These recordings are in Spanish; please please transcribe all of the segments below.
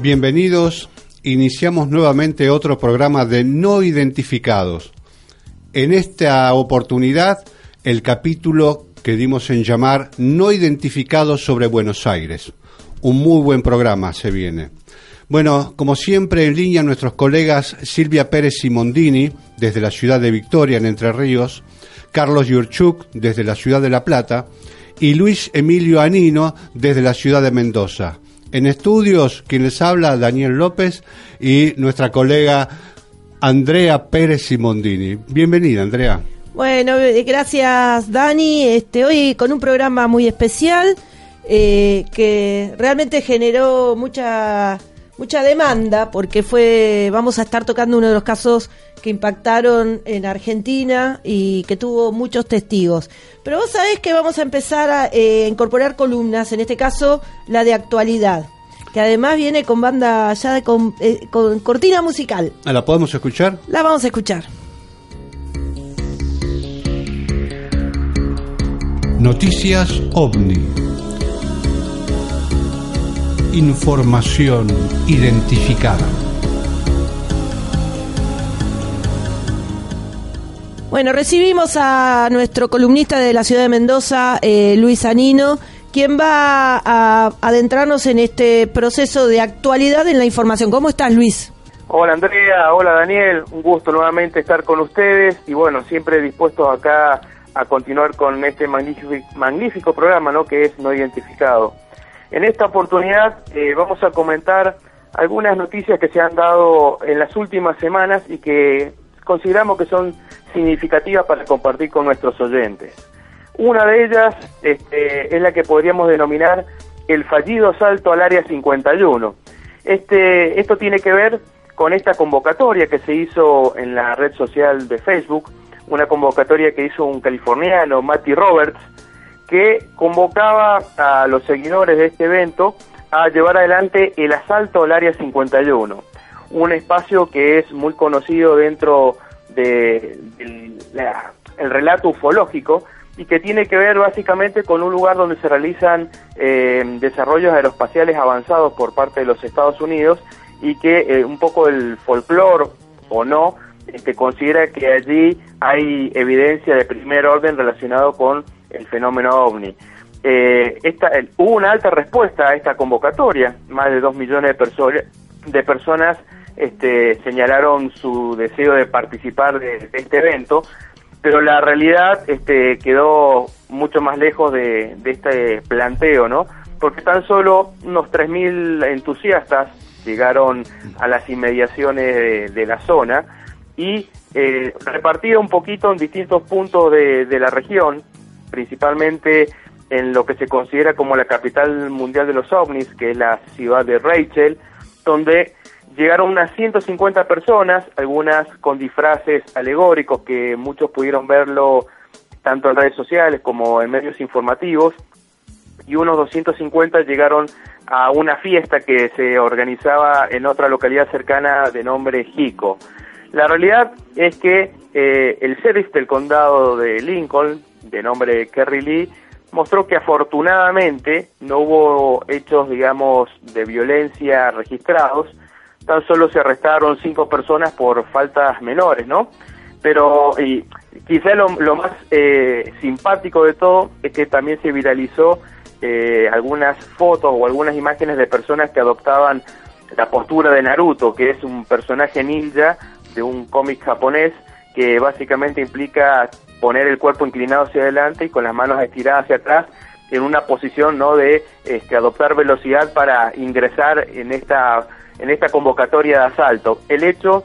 Bienvenidos, iniciamos nuevamente otro programa de no identificados. En esta oportunidad, el capítulo que dimos en llamar No identificados sobre Buenos Aires. Un muy buen programa se viene. Bueno, como siempre en línea nuestros colegas Silvia Pérez Simondini desde la ciudad de Victoria en Entre Ríos, Carlos Yurchuk desde la ciudad de La Plata y Luis Emilio Anino desde la ciudad de Mendoza. En estudios, quien les habla, Daniel López y nuestra colega Andrea Pérez Simondini. Bienvenida, Andrea. Bueno, gracias Dani. Este, hoy con un programa muy especial eh, que realmente generó mucha mucha demanda porque fue vamos a estar tocando uno de los casos que impactaron en Argentina y que tuvo muchos testigos. Pero vos sabés que vamos a empezar a eh, incorporar columnas, en este caso la de actualidad, que además viene con banda ya de, con, eh, con cortina musical. ¿La podemos escuchar? La vamos a escuchar. Noticias OVNI. Información identificada. Bueno, recibimos a nuestro columnista de la ciudad de Mendoza, eh, Luis Anino, quien va a adentrarnos en este proceso de actualidad en la información. ¿Cómo estás, Luis? Hola Andrea, hola Daniel, un gusto nuevamente estar con ustedes y bueno, siempre dispuestos acá a continuar con este magnífico, magnífico programa ¿no? que es No Identificado. En esta oportunidad eh, vamos a comentar algunas noticias que se han dado en las últimas semanas y que consideramos que son significativas para compartir con nuestros oyentes. Una de ellas este, es la que podríamos denominar el fallido salto al área 51. Este, esto tiene que ver con esta convocatoria que se hizo en la red social de Facebook, una convocatoria que hizo un californiano, Matty Roberts, que convocaba a los seguidores de este evento a llevar adelante el asalto al Área 51, un espacio que es muy conocido dentro del de el relato ufológico y que tiene que ver básicamente con un lugar donde se realizan eh, desarrollos aeroespaciales avanzados por parte de los Estados Unidos y que eh, un poco el folclore o no este, considera que allí hay evidencia de primer orden relacionado con el fenómeno ovni. Eh, esta, hubo una alta respuesta a esta convocatoria, más de dos millones de, de personas este, señalaron su deseo de participar de, este evento, pero la realidad este, quedó mucho más lejos de, este planteo, ¿no? Porque tan solo unos 3.000 entusiastas llegaron a las inmediaciones de, de la zona y eh, repartida un poquito en distintos puntos de, la región, principalmente en lo que se considera como la capital mundial de los ovnis, que es la ciudad de Rachel, donde llegaron unas 150 personas, algunas con disfraces alegóricos que muchos pudieron verlo tanto en redes sociales como en medios informativos, y unos 250 llegaron a una fiesta que se organizaba en otra localidad cercana de nombre Jico. La realidad es que eh, el sheriff del condado de Lincoln, de nombre Kerry Lee, mostró que afortunadamente no hubo hechos, digamos, de violencia registrados, tan solo se arrestaron cinco personas por faltas menores, ¿no? Pero y, quizá lo, más eh, simpático de todo es que también se viralizó eh, algunas fotos o algunas imágenes de personas que adoptaban la postura de Naruto, que es un personaje ninja de un cómic japonés que básicamente implica poner el cuerpo inclinado hacia adelante y con las manos estiradas hacia atrás en una posición no de este, adoptar velocidad para ingresar en esta en esta convocatoria de asalto. El hecho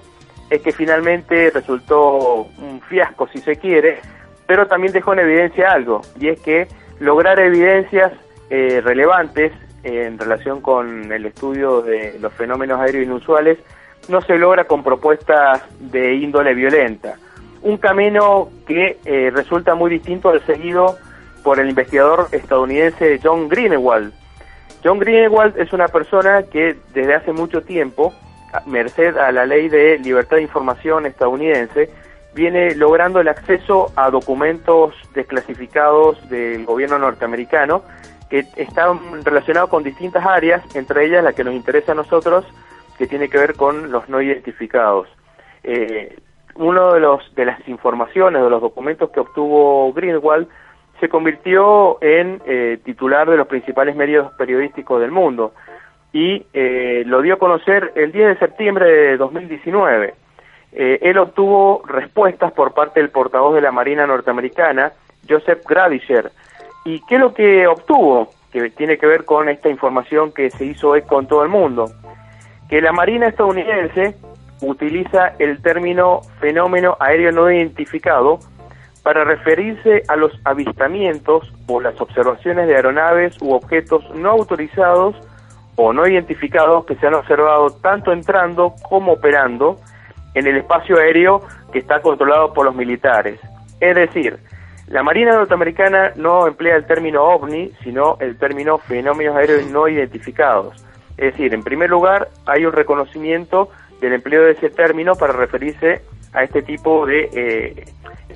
es que finalmente resultó un fiasco si se quiere, pero también dejó en evidencia algo, y es que lograr evidencias eh, relevantes en relación con el estudio de los fenómenos aéreos inusuales no se logra con propuestas de índole violenta. Un camino que eh, resulta muy distinto al seguido por el investigador estadounidense John Greenewald. John Greenewald es una persona que desde hace mucho tiempo, merced a la ley de libertad de información estadounidense, viene logrando el acceso a documentos desclasificados del gobierno norteamericano que están relacionados con distintas áreas, entre ellas la que nos interesa a nosotros, que tiene que ver con los no identificados. Eh, uno de los de las informaciones, de los documentos que obtuvo Greenwald, se convirtió en eh, titular de los principales medios periodísticos del mundo y eh, lo dio a conocer el 10 de septiembre de 2019. Eh, él obtuvo respuestas por parte del portavoz de la Marina norteamericana, Joseph Gradisher. ¿Y qué es lo que obtuvo? Que tiene que ver con esta información que se hizo eco en todo el mundo. Que la Marina estadounidense utiliza el término fenómeno aéreo no identificado para referirse a los avistamientos o las observaciones de aeronaves u objetos no autorizados o no identificados que se han observado tanto entrando como operando en el espacio aéreo que está controlado por los militares. Es decir, la Marina norteamericana no emplea el término ovni, sino el término fenómenos aéreos no identificados. Es decir, en primer lugar, hay un reconocimiento del empleo de ese término para referirse a este tipo de eh,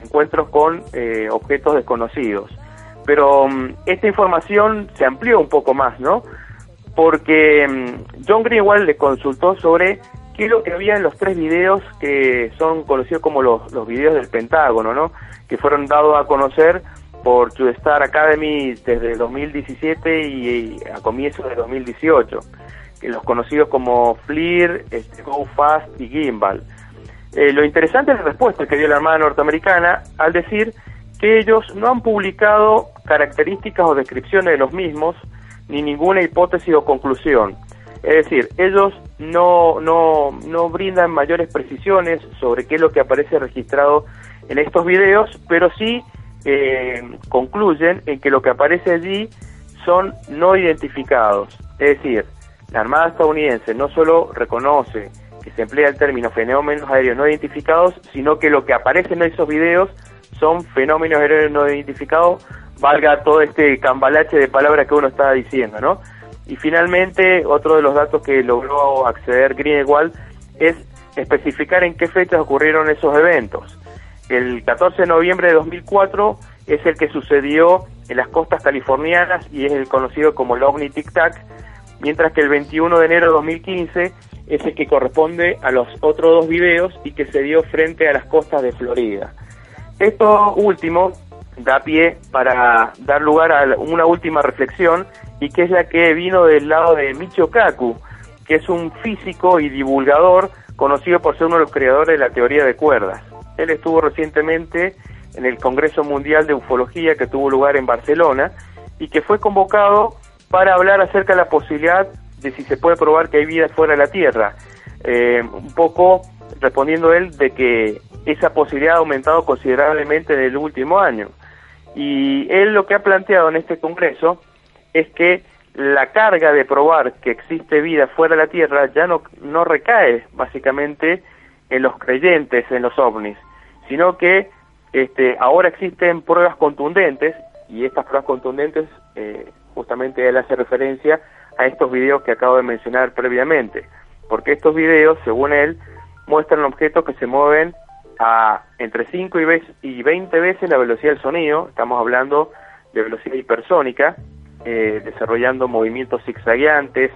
encuentros con eh, objetos desconocidos. Pero mm, esta información se amplió un poco más, ¿no? Porque mm, John Greenwald le consultó sobre qué es lo que había en los tres videos que son conocidos como los, los videos del Pentágono, ¿no? Que fueron dados a conocer por True Star Academy desde 2017 y, a comienzos de 2018, que los conocidos como FLIR, este, Go Fast y Gimbal. Eh, lo interesante es la respuesta que dio la Armada norteamericana al decir que ellos no han publicado características o descripciones de los mismos, ni ninguna hipótesis o conclusión. Es decir, ellos no, no, no brindan mayores precisiones sobre qué es lo que aparece registrado en estos videos, pero sí eh, concluyen en que lo que aparece allí son no identificados. Es decir, la Armada estadounidense no solo reconoce que se emplea el término fenómenos aéreos no identificados, sino que lo que aparece en esos videos son fenómenos aéreos no identificados, valga todo este cambalache de palabras que uno está diciendo, ¿no? Y finalmente, otro de los datos que logró acceder Greenwald es especificar en qué fechas ocurrieron esos eventos. El 14 de noviembre de 2004 es el que sucedió en las costas californianas y es el conocido como el OVNI Tic Tac, mientras que el 21 de enero de 2015 es el que corresponde a los otros dos videos y que se dio frente a las costas de Florida. Esto último da pie para dar lugar a una última reflexión y que es la que vino del lado de Michio Kaku, que es un físico y divulgador conocido por ser uno de los creadores de la teoría de cuerdas. Él estuvo recientemente en el Congreso Mundial de Ufología que tuvo lugar en Barcelona y que fue convocado para hablar acerca de la posibilidad de si se puede probar que hay vida fuera de la Tierra. Eh, un poco respondiendo él de que esa posibilidad ha aumentado considerablemente en el último año. Y él lo que ha planteado en este Congreso es que la carga de probar que existe vida fuera de la Tierra ya no, no recae básicamente en los creyentes en los ovnis, sino que este, ahora existen pruebas contundentes y estas pruebas contundentes eh, justamente él hace referencia a estos videos que acabo de mencionar previamente, porque estos videos, según él, muestran objetos que se mueven a entre 5 y 20 veces la velocidad del sonido, estamos hablando de velocidad hipersónica, eh, desarrollando movimientos zigzagueantes,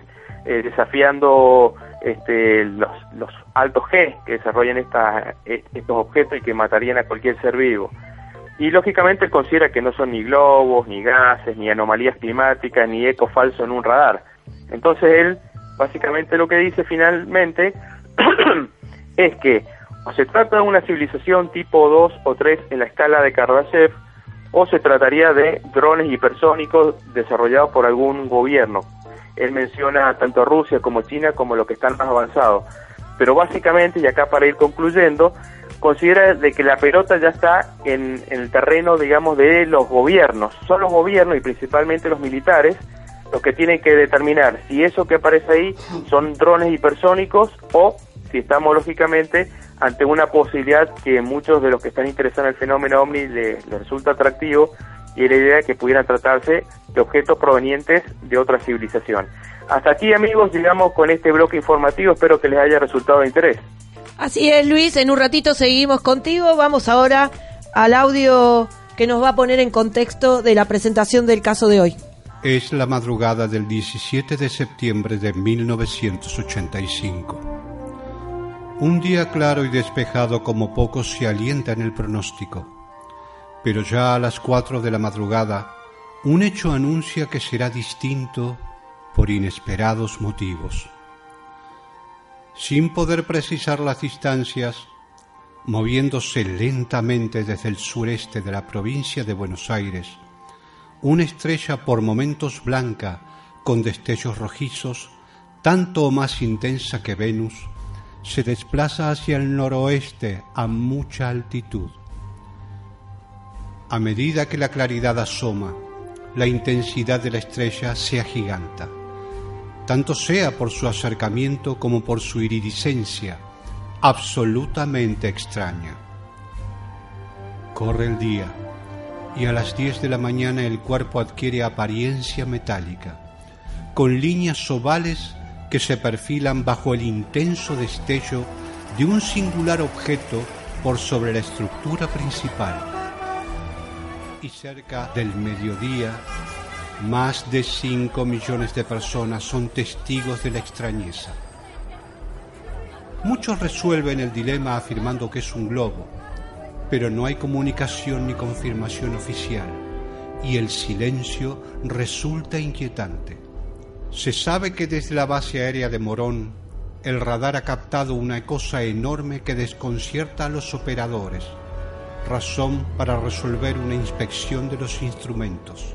eh, desafiando este, los, los altos G que desarrollan esta, estos objetos y que matarían a cualquier ser vivo. Y lógicamente él considera que no son ni globos, ni gases, ni anomalías climáticas, ni eco falso en un radar. Entonces él básicamente lo que dice finalmente es que o se trata de una civilización tipo 2 o 3 en la escala de Kardashev, o se trataría de drones hipersónicos desarrollados por algún gobierno. Él menciona tanto a Rusia como China como los que están más avanzados. Pero básicamente, y acá para ir concluyendo, considera de que la pelota ya está en, el terreno, digamos, de los gobiernos. Son los gobiernos y principalmente los militares los que tienen que determinar si eso que aparece ahí son drones hipersónicos o si estamos lógicamente ante una posibilidad que muchos de los que están interesados en el fenómeno OVNI les, resulta atractivo y la idea de que pudieran tratarse de objetos provenientes de otra civilización. Hasta aquí amigos llegamos con este bloque informativo, espero que les haya resultado de interés. Así es Luis, en un ratito seguimos contigo, vamos ahora al audio que nos va a poner en contexto de la presentación del caso de hoy. Es la madrugada del 17 de septiembre de 1985. Un día claro y despejado como pocos se alienta en el pronóstico. Pero ya a las cuatro de la madrugada, un hecho anuncia que será distinto por inesperados motivos. Sin poder precisar las distancias, moviéndose lentamente desde el sureste de la provincia de Buenos Aires, una estrella por momentos blanca, con destellos rojizos, tanto o más intensa que Venus, se desplaza hacia el noroeste a mucha altitud. A medida que la claridad asoma, la intensidad de la estrella se agiganta, tanto sea por su acercamiento como por su iridiscencia, absolutamente extraña. Corre el día y a las diez de la mañana el cuerpo adquiere apariencia metálica, con líneas ovales que se perfilan bajo el intenso destello de un singular objeto por sobre la estructura principal. Y cerca del mediodía, más de cinco millones de personas son testigos de la extrañeza. Muchos resuelven el dilema afirmando que es un globo, pero no hay comunicación ni confirmación oficial, y el silencio resulta inquietante. Se sabe que desde la base aérea de Morón el radar ha captado una cosa enorme que desconcierta a los operadores, razón para resolver una inspección de los instrumentos.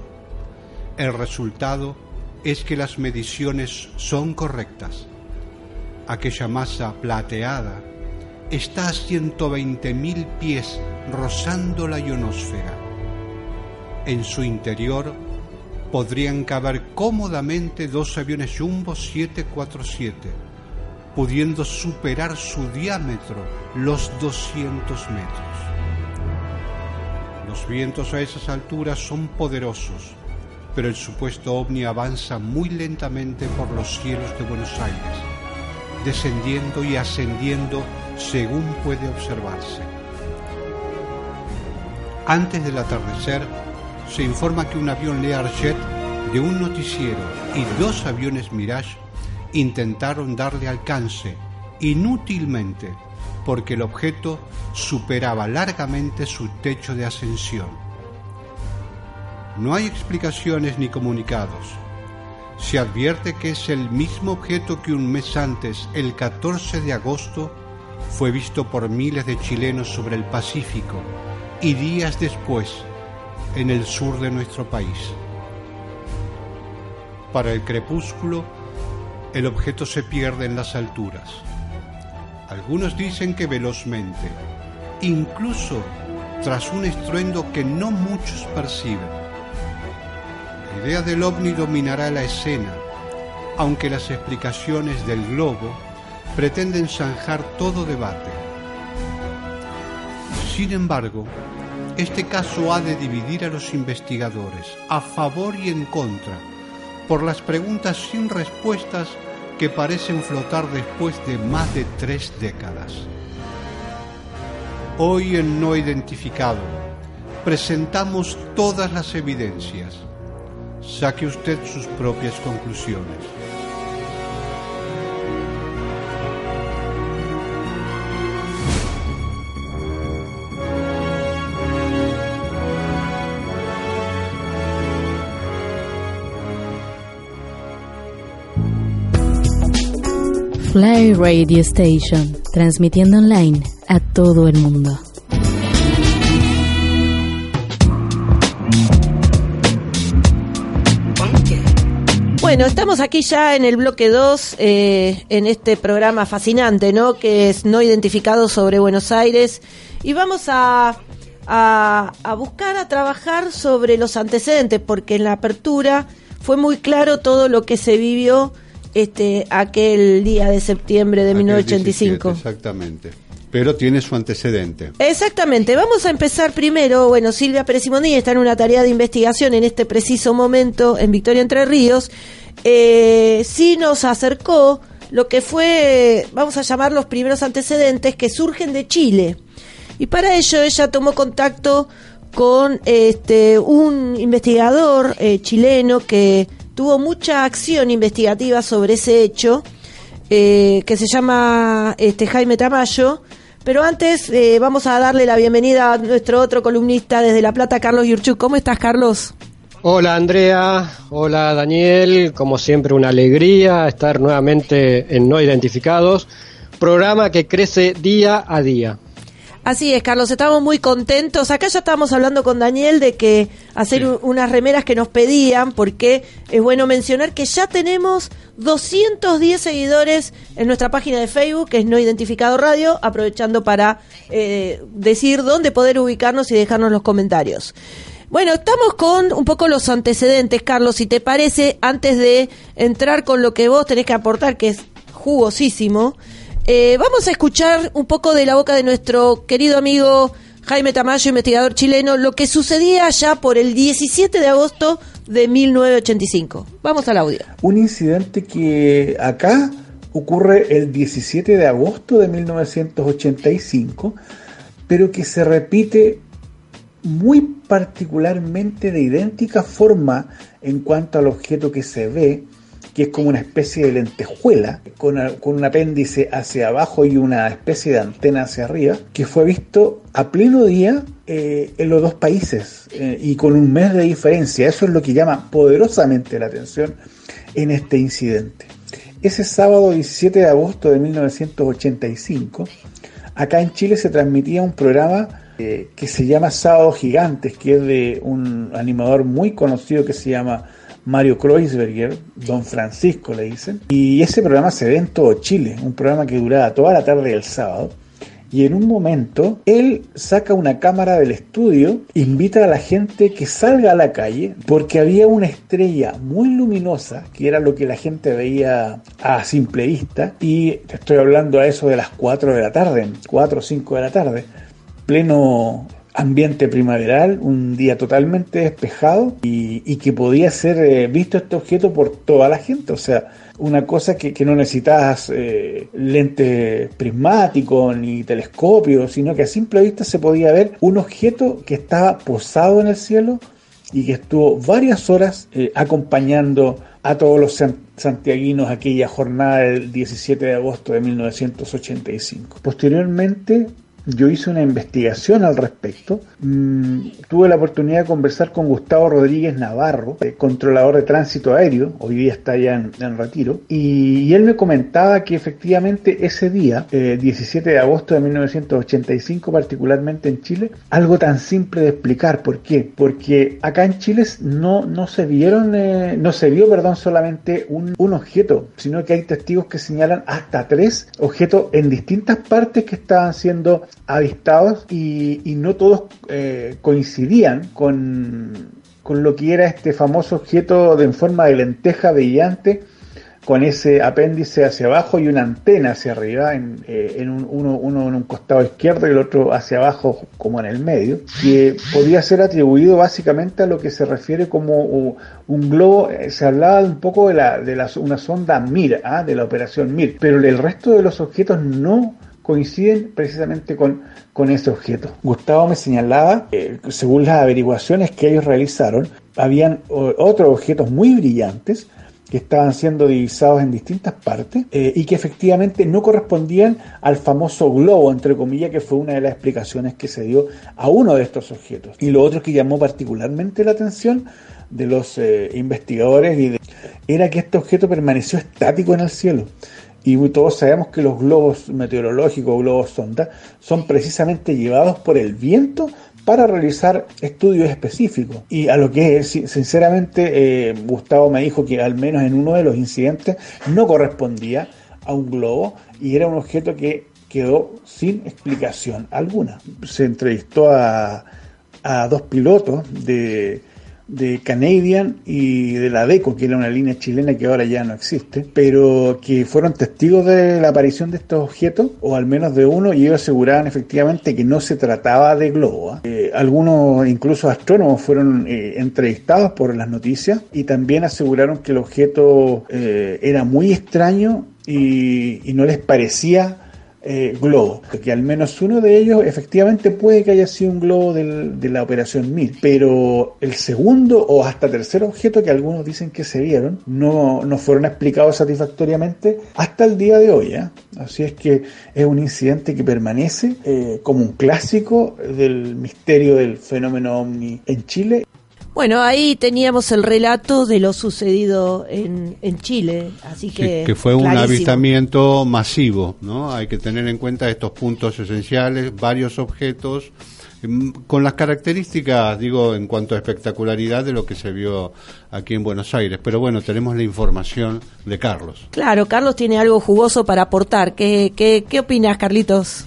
El resultado es que las mediciones son correctas. Aquella masa plateada está a 120.000 pies rozando la ionosfera. En su interior podrían caber cómodamente dos aviones Jumbo 747, pudiendo superar su diámetro los 200 metros. Los vientos a esas alturas son poderosos, pero el supuesto ovni avanza muy lentamente por los cielos de Buenos Aires, descendiendo y ascendiendo según puede observarse. Antes del atardecer, se informa que un avión Learjet de un noticiero y dos aviones Mirage intentaron darle alcance inútilmente porque el objeto superaba largamente su techo de ascensión. No hay explicaciones ni comunicados. Se advierte que es el mismo objeto que un mes antes, el 14 de agosto, fue visto por miles de chilenos sobre el Pacífico y días después en el sur de nuestro país. Para el crepúsculo, el objeto se pierde en las alturas. Algunos dicen que velozmente, incluso tras un estruendo que no muchos perciben. La idea del ovni dominará la escena, aunque las explicaciones del globo pretenden zanjar todo debate. Sin embargo, este caso ha de dividir a los investigadores a favor y en contra por las preguntas sin respuestas que parecen flotar después de más de tres décadas. Hoy en No Identificado presentamos todas las evidencias. Saque usted sus propias conclusiones. Fly Radio Station, transmitiendo online a todo el mundo. Bueno, estamos aquí ya en el bloque 2, eh, en este programa fascinante, ¿no? Que es No Identificado sobre Buenos Aires. Y vamos a, a buscar, a trabajar sobre los antecedentes, porque en la apertura fue muy claro todo lo que se vivió este aquel día de septiembre de Aquel 1985. 17, exactamente. Pero tiene su antecedente. Exactamente, vamos a empezar primero, bueno, Silvia Pérez está en una tarea de investigación en este preciso momento en Victoria Entre Ríos, eh, sí nos acercó lo que fue, vamos a llamar los primeros antecedentes que surgen de Chile. Y para ello ella tomó contacto con este un investigador eh, chileno que tuvo mucha acción investigativa sobre ese hecho, eh, que se llama este Jaime Tamayo. Pero antes eh, vamos a darle la bienvenida a nuestro otro columnista desde La Plata, Carlos Yurchuk. ¿Cómo estás, Carlos? Hola Andrea, hola Daniel, como siempre una alegría estar nuevamente en No Identificados, programa que crece día a día. Así es, Carlos, estamos muy contentos. Acá ya estábamos hablando con Daniel de que hacer unas remeras que nos pedían, porque es bueno mencionar que ya tenemos 210 seguidores en nuestra página de Facebook, que es No Identificado Radio, aprovechando para eh, decir dónde poder ubicarnos y dejarnos los comentarios. Bueno, estamos con un poco los antecedentes, Carlos, si te parece, antes de entrar con lo que vos tenés que aportar, que es jugosísimo. Eh, vamos a escuchar un poco de la boca de nuestro querido amigo Jaime Tamayo, investigador chileno, lo que sucedía ya por el 17 de agosto de 1985. Vamos al audio. Un incidente que acá ocurre el 17 de agosto de 1985, pero que se repite muy particularmente de idéntica forma en cuanto al objeto que se ve, que es como una especie de lentejuela, con, con un apéndice hacia abajo y una especie de antena hacia arriba, que fue visto a pleno día eh, en los dos países eh, y con un mes de diferencia. Eso es lo que llama poderosamente la atención en este incidente. Ese sábado 17 de agosto de 1985, acá en Chile se transmitía un programa eh, que se llama Sábado Gigantes, que es de un animador muy conocido que se llama Mario Kreuzberger, Don Francisco le dicen, y ese programa se ve en todo Chile, un programa que duraba toda la tarde del sábado. Y en un momento, él saca una cámara del estudio, invita a la gente que salga a la calle, porque había una estrella muy luminosa, que era lo que la gente veía a simple vista, y te estoy hablando a eso de las 4 de la tarde, 4 o 5 de la tarde, pleno ambiente primaveral, un día totalmente despejado y, que podía ser eh, visto este objeto por toda la gente, o sea, una cosa que, no necesitas eh, lente prismático ni telescopio, sino que a simple vista se podía ver un objeto que estaba posado en el cielo y que estuvo varias horas eh, acompañando a todos los san- santiaguinos aquella jornada del 17 de agosto de 1985. Posteriormente, yo hice una investigación al respecto. Mm, tuve la oportunidad de conversar con Gustavo Rodríguez Navarro, eh, controlador de tránsito aéreo, hoy día está ya en, en retiro, y, él me comentaba que efectivamente ese día, eh, 17 de agosto de 1985, particularmente en Chile, algo tan simple de explicar. ¿Por qué? Porque acá en Chile no, no se vieron, eh, no se vio, perdón, solamente un, un objeto, sino que hay testigos que señalan hasta tres objetos en distintas partes que estaban siendo avistados y, y no todos eh, coincidían con, con lo que era este famoso objeto de en forma de lenteja brillante con ese apéndice hacia abajo y una antena hacia arriba, en, eh, en un, uno, uno en un costado izquierdo y el otro hacia abajo como en el medio, que podía ser atribuido básicamente a lo que se refiere como un globo, eh, se hablaba un poco de, la, de la, una sonda MIR, ¿ah? de la operación MIR, pero el resto de los objetos no coinciden precisamente con, con ese objeto. Gustavo me señalaba, eh, según las averiguaciones que ellos realizaron, habían otros objetos muy brillantes que estaban siendo divisados en distintas partes eh, y que efectivamente no correspondían al famoso globo, entre comillas, que fue una de las explicaciones que se dio a uno de estos objetos. Y lo otro que llamó particularmente la atención de los eh, investigadores y de- era que este objeto permaneció estático en el cielo. Y todos sabemos que los globos meteorológicos, globos sonda, son precisamente llevados por el viento para realizar estudios específicos. Y a lo que sinceramente eh, Gustavo me dijo que al menos en uno de los incidentes no correspondía a un globo y era un objeto que quedó sin explicación alguna. Se entrevistó a, a dos pilotos de de Canadian y de la DECO, que era una línea chilena que ahora ya no existe, pero que fueron testigos de la aparición de estos objetos, o al menos de uno, y ellos aseguraban efectivamente que no se trataba de globo. ¿ah? Eh, algunos, incluso astrónomos, fueron eh, entrevistados por las noticias y también aseguraron que el objeto eh, era muy extraño y, y no les parecía eh, globo, que al menos uno de ellos efectivamente puede que haya sido un globo de la operación 1000, pero el segundo o hasta tercer objeto que algunos dicen que se vieron no, no fueron explicados satisfactoriamente hasta el día de hoy. ¿eh? Así es que es un incidente que permanece eh, como un clásico del misterio del fenómeno ovni en Chile. Bueno, ahí teníamos el relato de lo sucedido en, en Chile, así que... que fue un avistamiento masivo, ¿no? Hay que tener en cuenta estos puntos esenciales, varios objetos, mm, con las características, digo, en cuanto a espectacularidad de lo que se vio aquí en Buenos Aires. Pero bueno, tenemos la información de Carlos. Claro, Carlos tiene algo jugoso para aportar. ¿Qué, qué, qué opinas, Carlitos?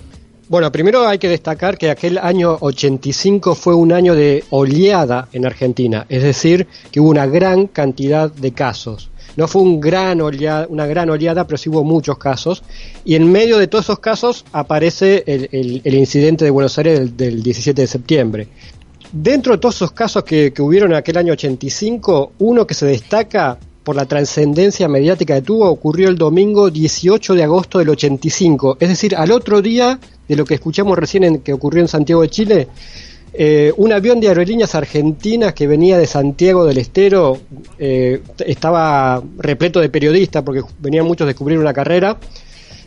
Bueno, primero hay que destacar que aquel año 85 fue un año de oleada en Argentina, es decir, que hubo una gran cantidad de casos. No fue gran una gran oleada, pero sí hubo muchos casos. Y en medio de todos esos casos aparece el, incidente de Buenos Aires del, 17 de septiembre. Dentro de todos esos casos que, que hubieron en aquel año 85, uno que se destaca por la trascendencia mediática que tuvo ocurrió el domingo 18 de agosto del 85, es decir, al otro día de lo que escuchamos recién en, que ocurrió en Santiago de Chile, eh, un avión de aerolíneas argentinas que venía de Santiago del Estero eh, estaba repleto de periodistas porque venían muchos a descubrir una carrera.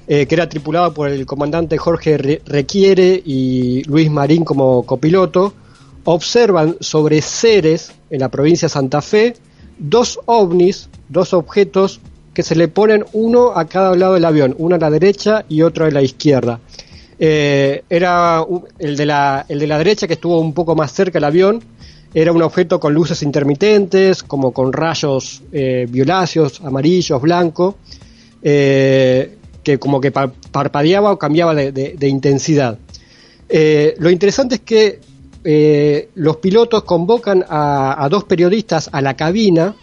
Eh, que era tripulado por el comandante Jorge Requiere y Luis Marín como copiloto, observan sobre Ceres, en la provincia de Santa Fe, dos ovnis, dos objetos que se le ponen uno a cada lado del avión, uno a la derecha y otro a la izquierda. Eh, era el de, la, el de la derecha que estuvo un poco más cerca del avión, era un objeto con luces intermitentes, como con rayos eh, violáceos, amarillos, blancos, eh, que como que parpadeaba o cambiaba de, intensidad. lo interesante es que los pilotos convocan a, dos periodistas a la cabina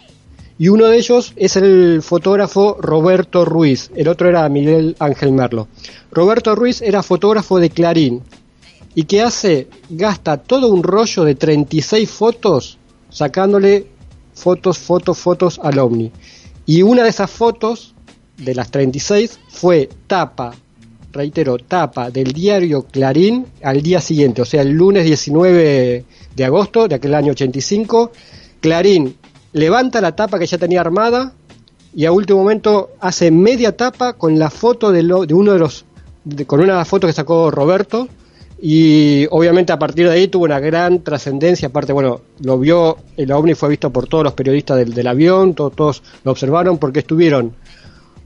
y uno de ellos es el fotógrafo Roberto Ruiz, el otro era Miguel Ángel Merlo. Roberto Ruiz era fotógrafo de Clarín y que hace, gasta todo un rollo de 36 fotos sacándole fotos, fotos, fotos al ovni. Y una de esas fotos, de las 36, fue tapa, reitero, tapa del diario Clarín al día siguiente, o sea, el lunes 19 de agosto de aquel año 85. Clarín levanta la tapa que ya tenía armada y a último momento hace media tapa con la foto de, lo, de uno de los con una foto que sacó Roberto y obviamente a partir de ahí tuvo una gran trascendencia aparte bueno lo vio el ovni fue visto por todos los periodistas del, avión todos, lo observaron porque estuvieron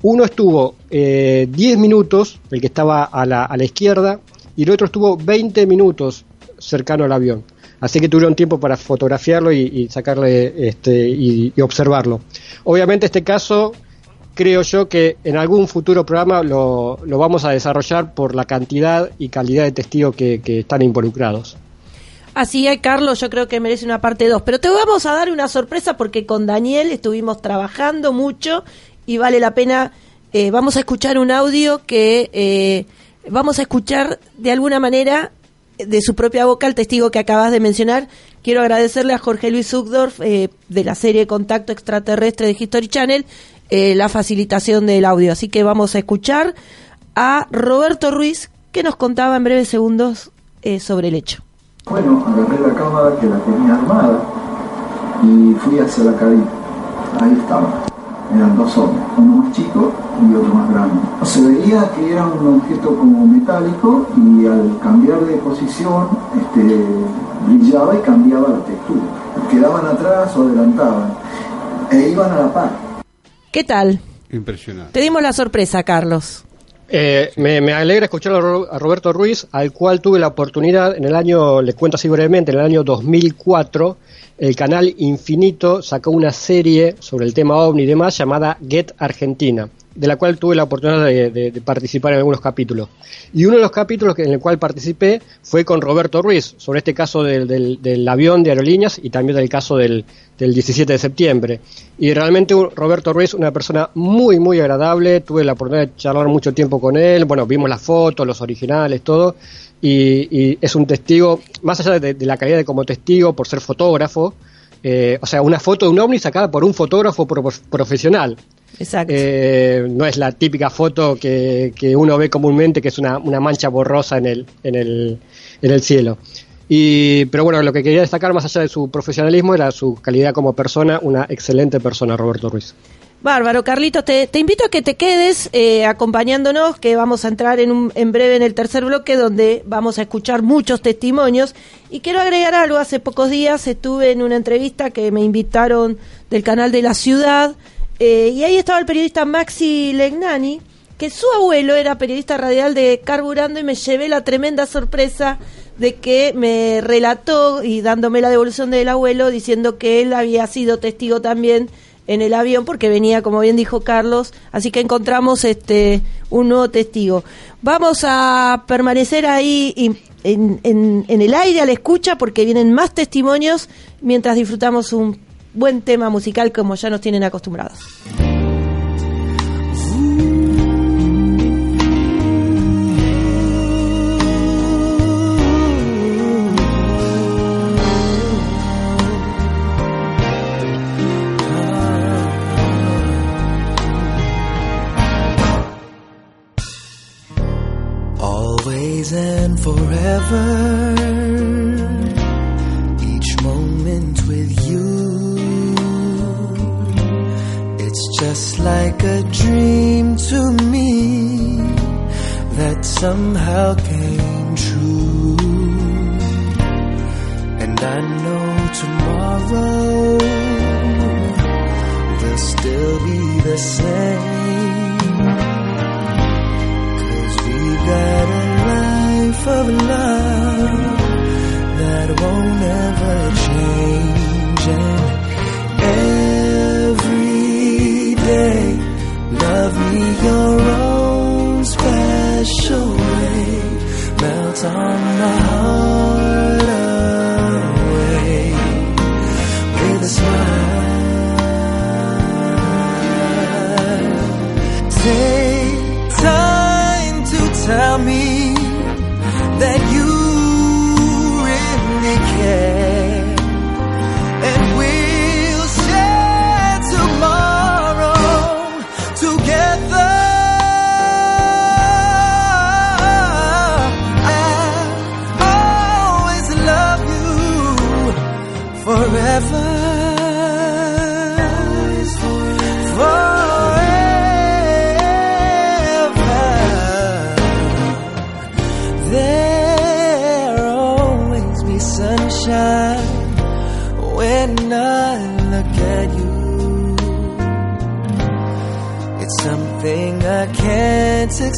uno estuvo 10 eh, minutos el que estaba a la, a la izquierda y el otro estuvo 20 minutos cercano al avión Así que tuvieron tiempo para fotografiarlo y, sacarle este, y, observarlo. Obviamente este caso creo yo que en algún futuro programa lo, vamos a desarrollar por la cantidad y calidad de testigos que, están involucrados. Así es, Carlos, yo creo que merece una parte 2. Pero te vamos a dar una sorpresa porque con Daniel estuvimos trabajando mucho y vale la pena. Eh, vamos a escuchar un audio que eh, vamos a escuchar de alguna manera de su propia boca el testigo que acabas de mencionar. Quiero agradecerle a Jorge Luis Zugdorf eh, de la serie Contacto Extraterrestre de History Channel eh, la facilitación del audio. Así que vamos a escuchar a Roberto Ruiz que nos contaba en breves segundos eh, sobre el hecho. Bueno, agarré la cámara que la tenía armada y fui hacia la cabina. Ahí estaba eran dos hombres, uno más chico y otro más grande. Se veía que era un objeto como metálico y al cambiar de posición este, brillaba y cambiaba la textura. Quedaban atrás o adelantaban e iban a la par. ¿Qué tal? Impresionante. Te dimos la sorpresa, Carlos. Eh, me, me alegra escuchar a, Ro- a Roberto Ruiz, al cual tuve la oportunidad en el año, les cuento así brevemente, en el año 2004, el canal Infinito sacó una serie sobre el tema ovni y demás llamada Get Argentina, de la cual tuve la oportunidad de, participar en algunos capítulos. Y uno de los capítulos en el cual participé fue con Roberto Ruiz, sobre este caso del, del- avión de aerolíneas y también del caso del, del 17 de septiembre. Y realmente Roberto Ruiz, una persona muy, muy agradable, tuve la oportunidad de charlar mucho tiempo con él, bueno, vimos las fotos, los originales, todo, y, y es un testigo, más allá de, de la calidad de como testigo, por ser fotógrafo, eh, o sea, una foto de un ovni sacada por un fotógrafo pro- profesional. Exacto. Eh, no es la típica foto que, que uno ve comúnmente, que es una, una mancha borrosa en el, en el, en el cielo. Y, pero bueno, lo que quería destacar más allá de su profesionalismo era su calidad como persona, una excelente persona, Roberto Ruiz. Bárbaro, Carlitos, te, te invito a que te quedes eh, acompañándonos, que vamos a entrar en, un, en breve en el tercer bloque donde vamos a escuchar muchos testimonios. Y quiero agregar algo, hace pocos días estuve en una entrevista que me invitaron del canal de la ciudad eh, y ahí estaba el periodista Maxi Legnani, que su abuelo era periodista radial de Carburando y me llevé la tremenda sorpresa de que me relató y dándome la devolución del abuelo diciendo que él había sido testigo también en el avión porque venía, como bien dijo Carlos, así que encontramos este un nuevo testigo. Vamos a permanecer ahí en- en el aire a la escucha porque vienen más testimonios mientras disfrutamos un buen tema musical como ya nos tienen acostumbrados. always and forever. Each moment with you, just like a dream to me that somehow came true. And I know tomorrow will still be the same. Cause we got a life of love that won't ever change. Love me your own special way. Melt on my heart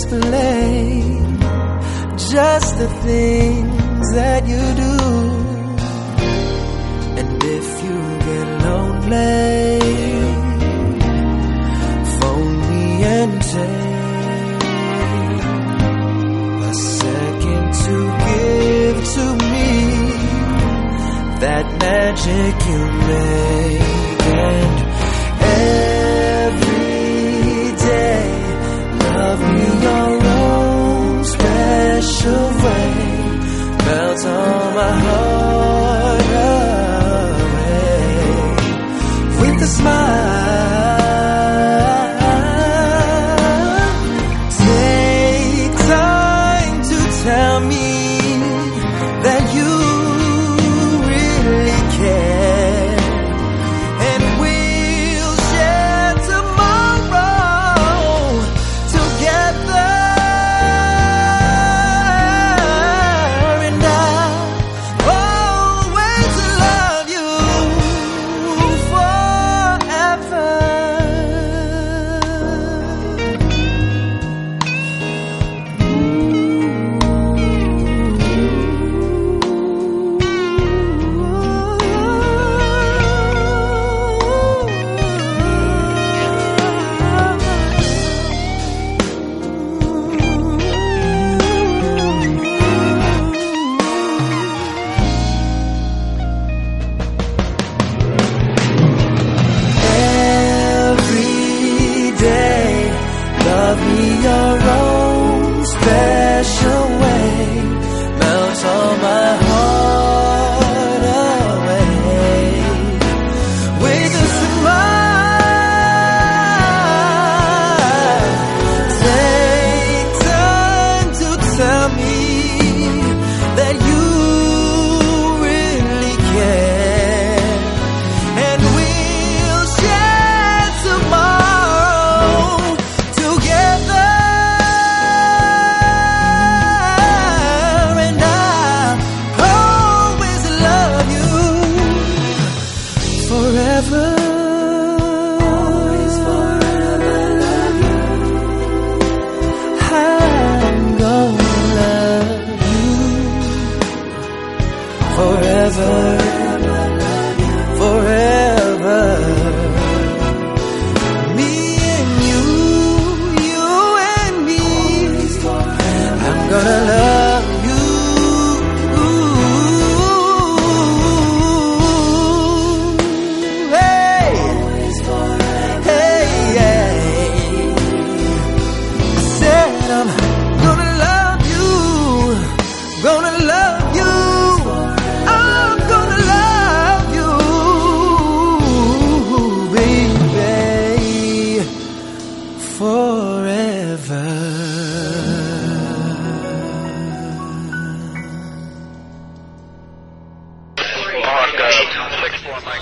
display. Just the thing.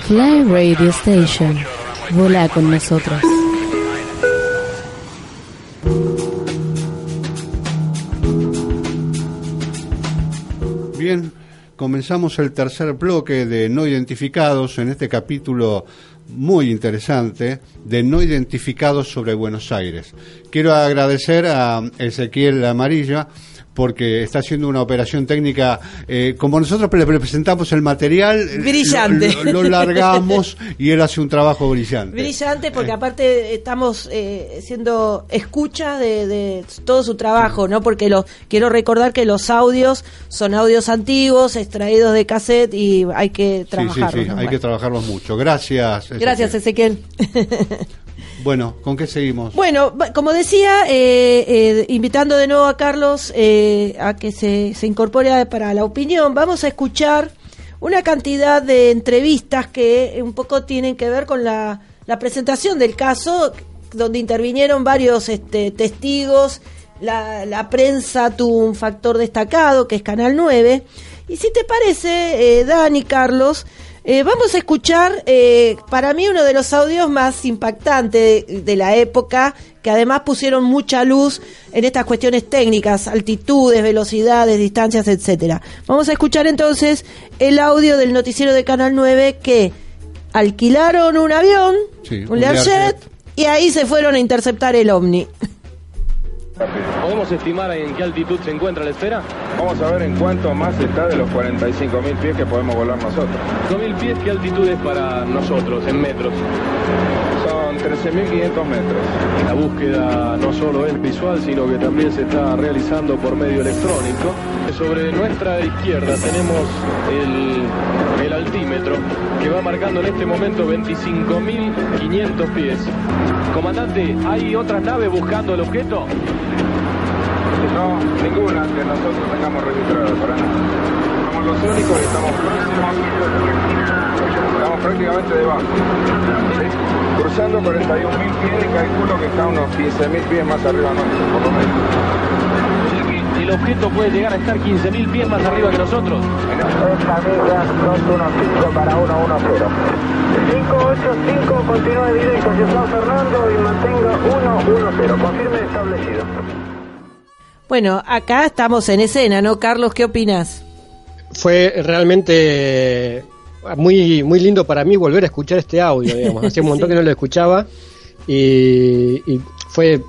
Fly Radio Station. Vola con nosotros. Bien, comenzamos el tercer bloque de no identificados en este capítulo muy interesante de no identificados sobre Buenos Aires. Quiero agradecer a Ezequiel Amarilla porque está haciendo una operación técnica, eh, como nosotros le presentamos el material, eh, Brillante. Lo, lo- lo largamos y él hace un trabajo brillante. Brillante porque aparte estamos eh, siendo escucha de, de todo su trabajo, ¿no? Porque los quiero recordar que los audios son audios antiguos, extraídos de cassette y hay que Sí, sí, trabajarlos. sí, ¿no? hay que trabajarlos mucho. Gracias. Ezequiel. Gracias, Ezequiel. Bueno, ¿con qué seguimos? Bueno, como decía, eh, eh, invitando de nuevo a Carlos eh, a que se, se incorpore para la opinión, vamos a escuchar una cantidad de entrevistas que un poco tienen que ver con la, la presentación del caso, donde intervinieron varios este, testigos, la, la prensa tuvo un factor destacado, que es Canal 9. Y si te parece, eh, Dani, Carlos, eh, vamos a escuchar, eh, para mí, uno de los audios más impactantes de, de la época, que además pusieron mucha luz en estas cuestiones técnicas, altitudes, velocidades, distancias, etcétera. Vamos a escuchar entonces el audio del noticiero de Canal 9 que alquilaron un avión, Sí, un un Learjet, Learjet. y ahí se fueron a interceptar el OVNI. ¿Podemos estimar en qué altitud se encuentra la esfera? Vamos a ver en cuánto más está de los 45.000 pies que podemos volar nosotros. 5.000 pies, ¿qué altitud es para nosotros en metros? Son 13.500 metros. La búsqueda no solo es visual, sino que también se está realizando por medio electrónico. Sobre nuestra izquierda tenemos el, el altímetro que va marcando en este momento 25.500 pies. Comandante, ¿hay otras naves buscando el objeto? No, ninguna que nosotros tengamos registrada, para nada. Somos los únicos y estamos próximos. Estamos prácticamente debajo. ¿sí? Cruzando 41.000 pies, calculo que está unos 15.000 pies más arriba nuestro, por lo menos. El objeto puede llegar a estar 15.000 pies más arriba que nosotros. Esta milla 215 para 110. 585 continúe directo hacia San Fernando y mantenga 110. Confirme establecido. Bueno, acá estamos en escena, ¿no? Carlos, ¿qué opinas? Fue realmente muy, muy lindo para mí volver a escuchar este audio, digamos. Hacía un montón Sí. que no lo escuchaba y, y fue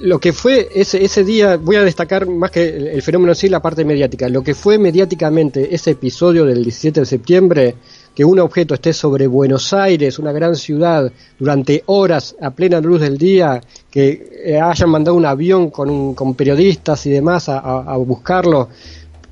lo que fue ese, ese día, voy a destacar más que el, el fenómeno en sí, la parte mediática, lo que fue mediáticamente ese episodio del 17 de septiembre, que un objeto esté sobre Buenos Aires, una gran ciudad, durante horas a plena luz del día, que eh, hayan mandado un avión con, un- con periodistas y demás a, a- a buscarlo,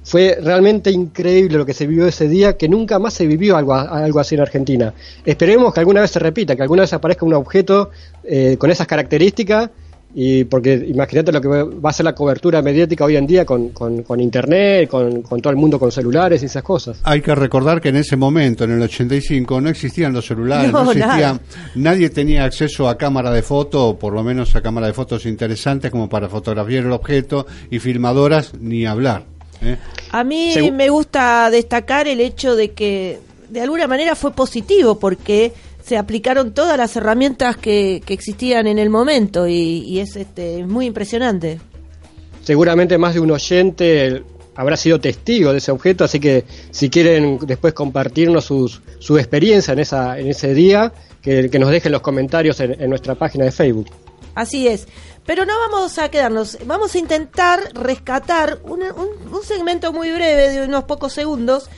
fue realmente increíble lo que se vivió ese día, que nunca más se vivió algo, algo así en Argentina. Esperemos que alguna vez se repita, que alguna vez aparezca un objeto eh, con esas características y porque imagínate lo que va a ser la cobertura mediática hoy en día con, con, con internet, con, con, todo el mundo con celulares y esas cosas. Hay que recordar que en ese momento, en el 85, no existían los celulares, no, existían, nadie tenía acceso a cámara de foto, o por lo menos a cámara de fotos interesantes como para fotografiar el objeto y filmadoras ni hablar. ¿Eh? A mí me gusta destacar el hecho de que de alguna manera fue positivo porque se aplicaron todas las herramientas que, que existían en el momento y, y es este, muy impresionante. Seguramente más de un oyente habrá sido testigo de ese objeto, así que si quieren después compartirnos sus, su experiencia en, esa, en ese día, que, que nos dejen los comentarios en, en nuestra página de Facebook. Así es. Pero no vamos a quedarnos, vamos a intentar rescatar un, un, segmento muy breve de unos pocos segundos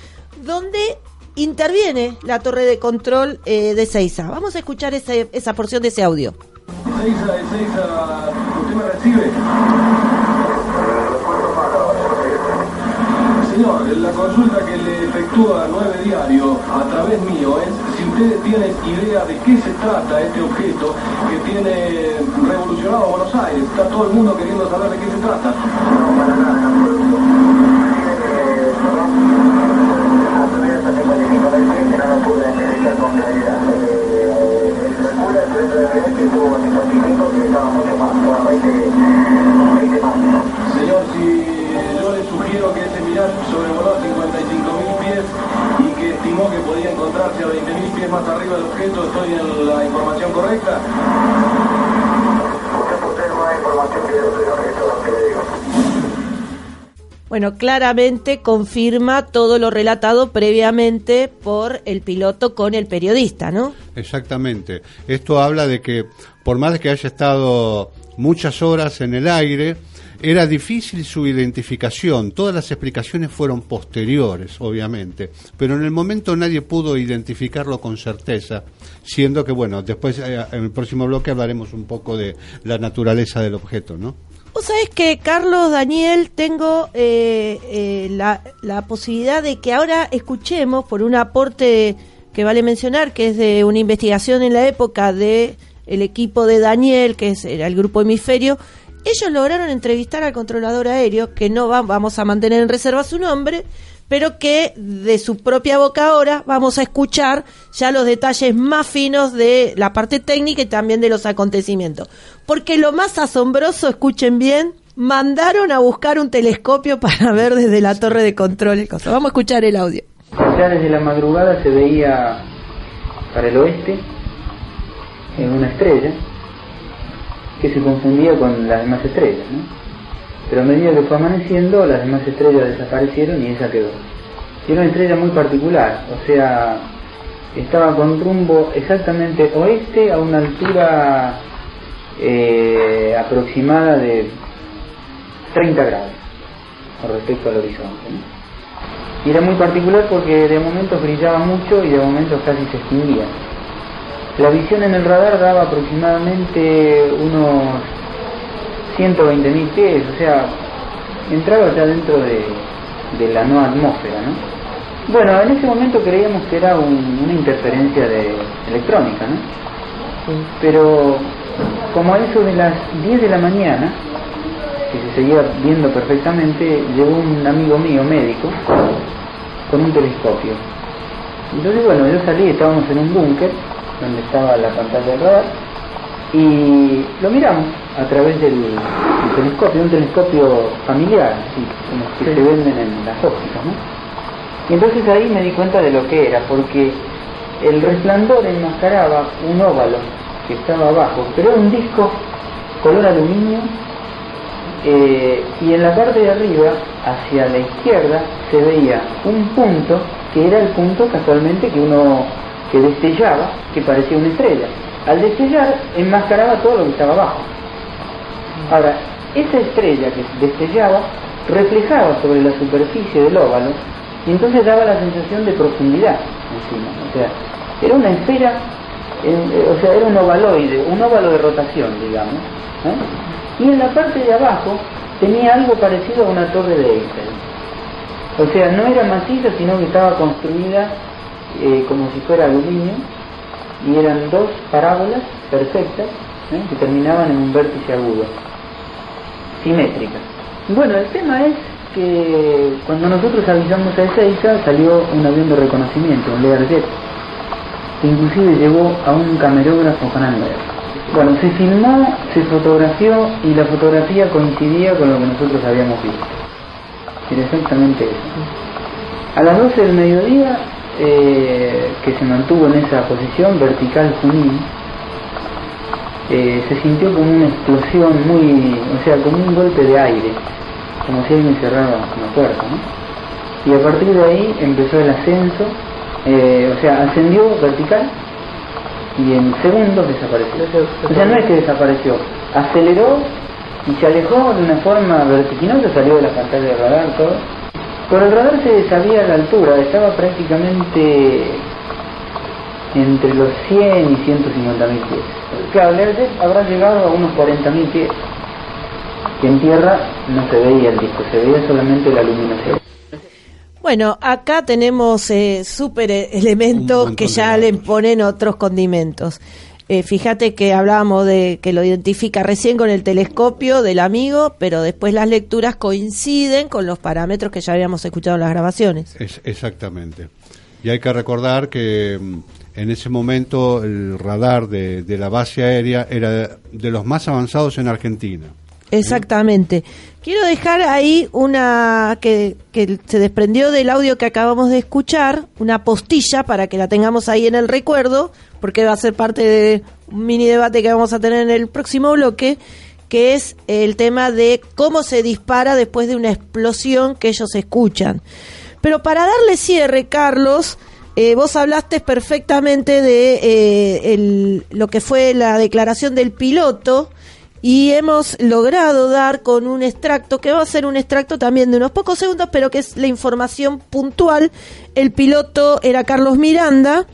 donde interviene la torre de control eh, de Seiza. Vamos a escuchar ese, esa porción de ese audio. Seiza, Seiza, ¿usted me recibe? Señor, la consulta que le efectúa 9 Diario a través mío es si ustedes tienen idea de qué se trata este objeto que tiene revolucionado Buenos Aires. Está todo el mundo queriendo saber de qué se trata. No, para nada. Señor, si le sugiero que ese Mirage sobrevoló a 55.000 pies y que estimó que podía encontrarse a 20.000 pies más arriba del objeto, ¿estoy en la información correcta? Usted posee más información que yo del objeto, que le digo. Bueno, claramente confirma todo lo relatado previamente por el piloto con el periodista, ¿no? Exactamente. Esto habla de que por más de que haya estado muchas horas en el aire, era difícil su identificación. Todas las explicaciones fueron posteriores, obviamente, pero en el momento nadie pudo identificarlo con certeza, siendo que, bueno, después eh, en el próximo bloque hablaremos un poco de la naturaleza del objeto, ¿no? Vos sabés que, Carlos, Daniel, tengo eh, eh, la, la, posibilidad de que ahora escuchemos por un aporte que vale mencionar, que es de una investigación en la época de el equipo de Daniel, que era el grupo Hemisferio, ellos lograron entrevistar al controlador aéreo, que no va, vamos a mantener en reserva su nombre, pero que de su propia boca ahora vamos a escuchar ya los detalles más finos de la parte técnica y también de los acontecimientos. Porque lo más asombroso, escuchen bien, mandaron a buscar un telescopio para ver desde la torre de control. Vamos a escuchar el audio. Ya desde la madrugada se veía para el oeste en una estrella que se confundía con las demás estrellas, ¿no? Pero a medida que fue amaneciendo, las demás estrellas desaparecieron y esa quedó. Era una estrella muy particular, o sea, estaba con rumbo exactamente oeste a una altura eh, aproximada de 30 grados con respecto al horizonte. Y era muy particular porque de momentos brillaba mucho y de momentos casi se extinguía. La visión en el radar daba aproximadamente unos 120.000 pies, o sea, entraba ya dentro de, de, la no atmósfera, ¿no? Bueno, en ese momento creíamos que era un, una interferencia de electrónica, ¿no? Sí. Pero como a eso de las 10 de la mañana, que se seguía viendo perfectamente, llegó un amigo mío, médico, con un telescopio. Entonces, bueno, yo salí, estábamos en un búnker, donde estaba la pantalla del radar, y lo miramos a través del, del telescopio, un telescopio familiar, así, como los que sí. se venden en las ópticas, ¿no? Y entonces ahí me di cuenta de lo que era, porque el resplandor enmascaraba un óvalo que estaba abajo, pero era un disco color aluminio eh, y en la parte de arriba, hacia la izquierda, se veía un punto que era el punto casualmente que uno que destellaba, que parecía una estrella. Al destellar, enmascaraba todo lo que estaba abajo. Ahora, esa estrella que destellaba reflejaba sobre la superficie del óvalo y entonces daba la sensación de profundidad encima. O sea, era una esfera, eh, o sea, era un ovaloide, un óvalo de rotación, digamos. Y en la parte de abajo tenía algo parecido a una torre de Eiffel. O sea, no era maciza, sino que estaba construida eh, como si fuera aluminio y eran dos parábolas perfectas ¿eh? que terminaban en un vértice agudo, simétricas. Bueno, el tema es que cuando nosotros avisamos a Ezeiza salió un avión de reconocimiento, un Learjet, que inclusive llevó a un camerógrafo Andrea. Bueno, se filmó, se fotografió y la fotografía coincidía con lo que nosotros habíamos visto. Era exactamente eso. A las 12 del mediodía, eh, que se mantuvo en esa posición vertical Junín, eh, se sintió como una explosión muy, o sea, como un golpe de aire, como si alguien cerrara una puerta, ¿no? Y a partir de ahí empezó el ascenso, eh, o sea, ascendió vertical y en segundos desapareció. O sea, no es que desapareció, aceleró y se alejó de una forma vertiginosa, salió de la pantalla de radar, todo. Por el radar se sabía la altura, estaba prácticamente entre los 100 y 150 mil pies. Claro, el Everest habrá llegado a unos 40 mil pies. Que en tierra no se veía el disco, se veía solamente la luminosidad. Bueno, acá tenemos eh, súper elementos que ya le ponen otros condimentos. Eh, fíjate que hablábamos de que lo identifica recién con el telescopio del amigo, pero después las lecturas coinciden con los parámetros que ya habíamos escuchado en las grabaciones. Es, exactamente. Y hay que recordar que mm, en ese momento el radar de, de la base aérea era de los más avanzados en Argentina. Exactamente. Quiero dejar ahí una que, se desprendió del audio que acabamos de escuchar, una postilla para que la tengamos ahí en el recuerdo, porque va a ser parte de un mini debate que vamos a tener en el próximo bloque, que es el tema de cómo se dispara después de una explosión que ellos escuchan. Pero para darle cierre, Carlos, eh, vos hablaste perfectamente de eh, el, lo que fue la declaración del piloto y hemos logrado dar con un extracto que va a ser un extracto también de unos pocos segundos, pero que es la información puntual. El piloto era Carlos Miranda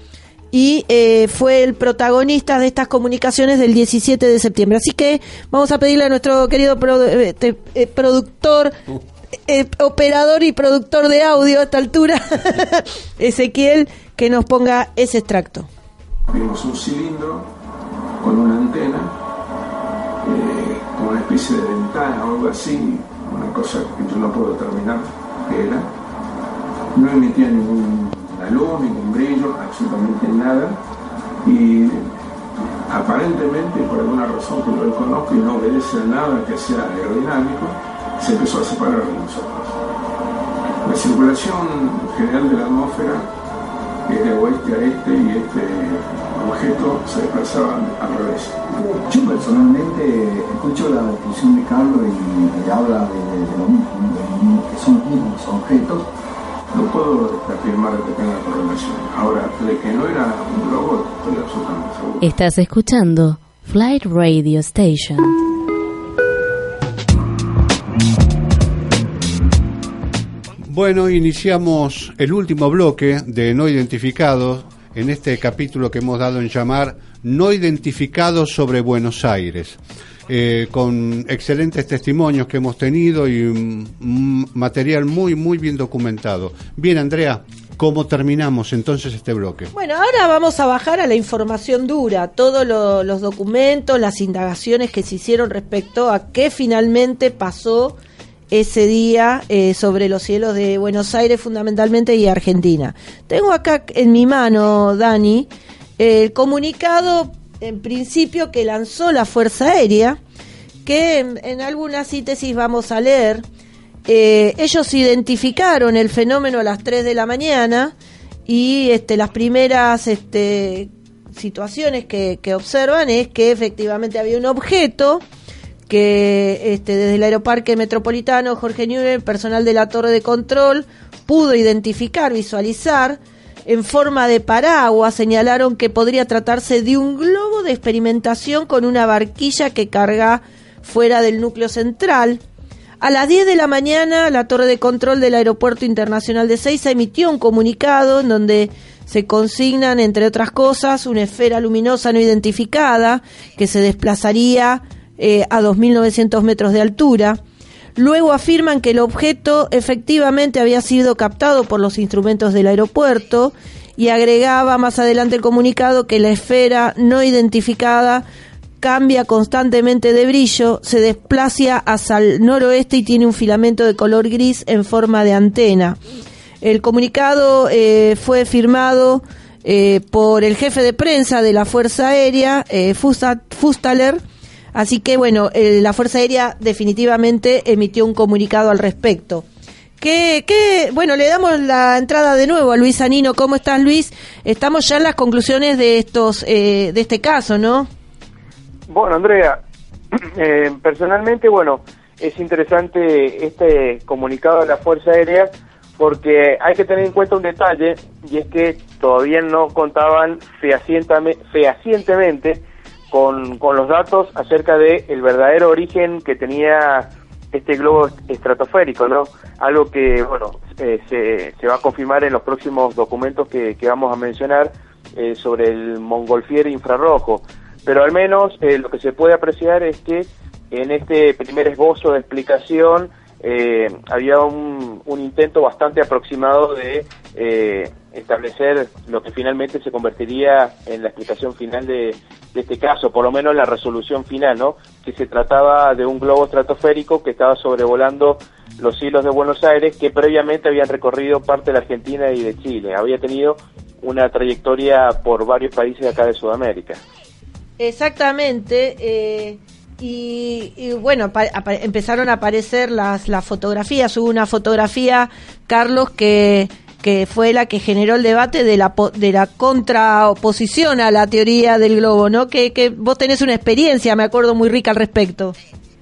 y eh, fue el protagonista de estas comunicaciones del 17 de septiembre. Así que vamos a pedirle a nuestro querido eh, eh, productor, operador y productor de audio a esta altura, Ezequiel, que nos ponga ese extracto. Vimos un cilindro con una antena especie de ventana o algo así, una cosa que yo no puedo determinar qué era. No emitía ningún luz, ningún brillo, absolutamente nada. Y aparentemente, por alguna razón que yo conozco y no obedece a nada que sea aerodinámico, se empezó a separar de nosotros. La circulación general de la atmósfera es de oeste a este y este objeto se desplazaba al revés. Yo personalmente escucho la descripción de Carlos y, habla de, lo mismo, que son los mismos objetos. No puedo afirmar que tenga correlación. Ahora, de que no era un globo, estoy absolutamente seguro. Estás escuchando Flight Radio Station. Bueno, iniciamos el último bloque de no identificados en este capítulo que hemos dado en llamar No identificados sobre Buenos Aires. Eh, con excelentes testimonios que hemos tenido y un material muy, muy bien documentado. Bien, Andrea, ¿cómo terminamos entonces este bloque? Bueno, ahora vamos a bajar a la información dura, todos los documentos, las indagaciones que se hicieron respecto a qué finalmente pasó ese día eh, sobre los cielos de Buenos Aires fundamentalmente y Argentina. Tengo acá en mi mano, Dani, el comunicado en principio que lanzó la Fuerza Aérea, que en, alguna síntesis vamos a leer. Eh, ellos identificaron el fenómeno a las 3 de la mañana y este, las primeras este, situaciones que, que observan es que efectivamente había un objeto que este, desde el Aeroparque Metropolitano Jorge Newell, personal de la torre de control, pudo identificar, visualizar en forma de paraguas, señalaron que podría tratarse de un globo de experimentación con una barquilla que carga fuera del núcleo central. A las 10 de la mañana, la torre de control del Aeropuerto Internacional de Seiza emitió un comunicado en donde se consignan, entre otras cosas, una esfera luminosa no identificada que se desplazaría eh, a 2.900 metros de altura. Luego afirman que el objeto efectivamente había sido captado por los instrumentos del aeropuerto y agregaba más adelante el comunicado que la esfera no identificada cambia constantemente de brillo, se desplaza hacia el noroeste y tiene un filamento de color gris en forma de antena. El comunicado eh, fue firmado eh, por el jefe de prensa de la Fuerza Aérea, eh, Fustaler, así que bueno, eh, la Fuerza Aérea definitivamente emitió un comunicado al respecto. ¿Qué, qué? Bueno, le damos la entrada de nuevo a Luis Anino. ¿Cómo estás, Luis? Estamos ya en las conclusiones de estos, eh, de este caso, ¿no? Bueno, Andrea, eh, personalmente, bueno, es interesante este comunicado de la Fuerza Aérea porque hay que tener en cuenta un detalle y es que todavía no contaban fehacientemente con, con los datos acerca de el verdadero origen que tenía este globo estratosférico, ¿no? Algo que, bueno, eh, se, se va a confirmar en los próximos documentos que, que vamos a mencionar eh, sobre el Montgolfier infrarrojo. Pero al menos eh, lo que se puede apreciar es que en este primer esbozo de explicación eh, había un, un intento bastante aproximado de eh, establecer lo que finalmente se convertiría en la explicación final de, de este caso, por lo menos la resolución final, ¿no? Que se trataba de un globo estratosférico que estaba sobrevolando los cielos de Buenos Aires, que previamente habían recorrido parte de la Argentina y de Chile. Había tenido una trayectoria por varios países acá de Sudamérica. Exactamente. eh, y, y bueno, empezaron a aparecer las, las fotografías. Hubo una fotografía, Carlos, que, que fue la que generó el debate de la, de la contraoposición a la teoría del globo, ¿no? Que, que vos tenés una experiencia, me acuerdo, muy rica al respecto.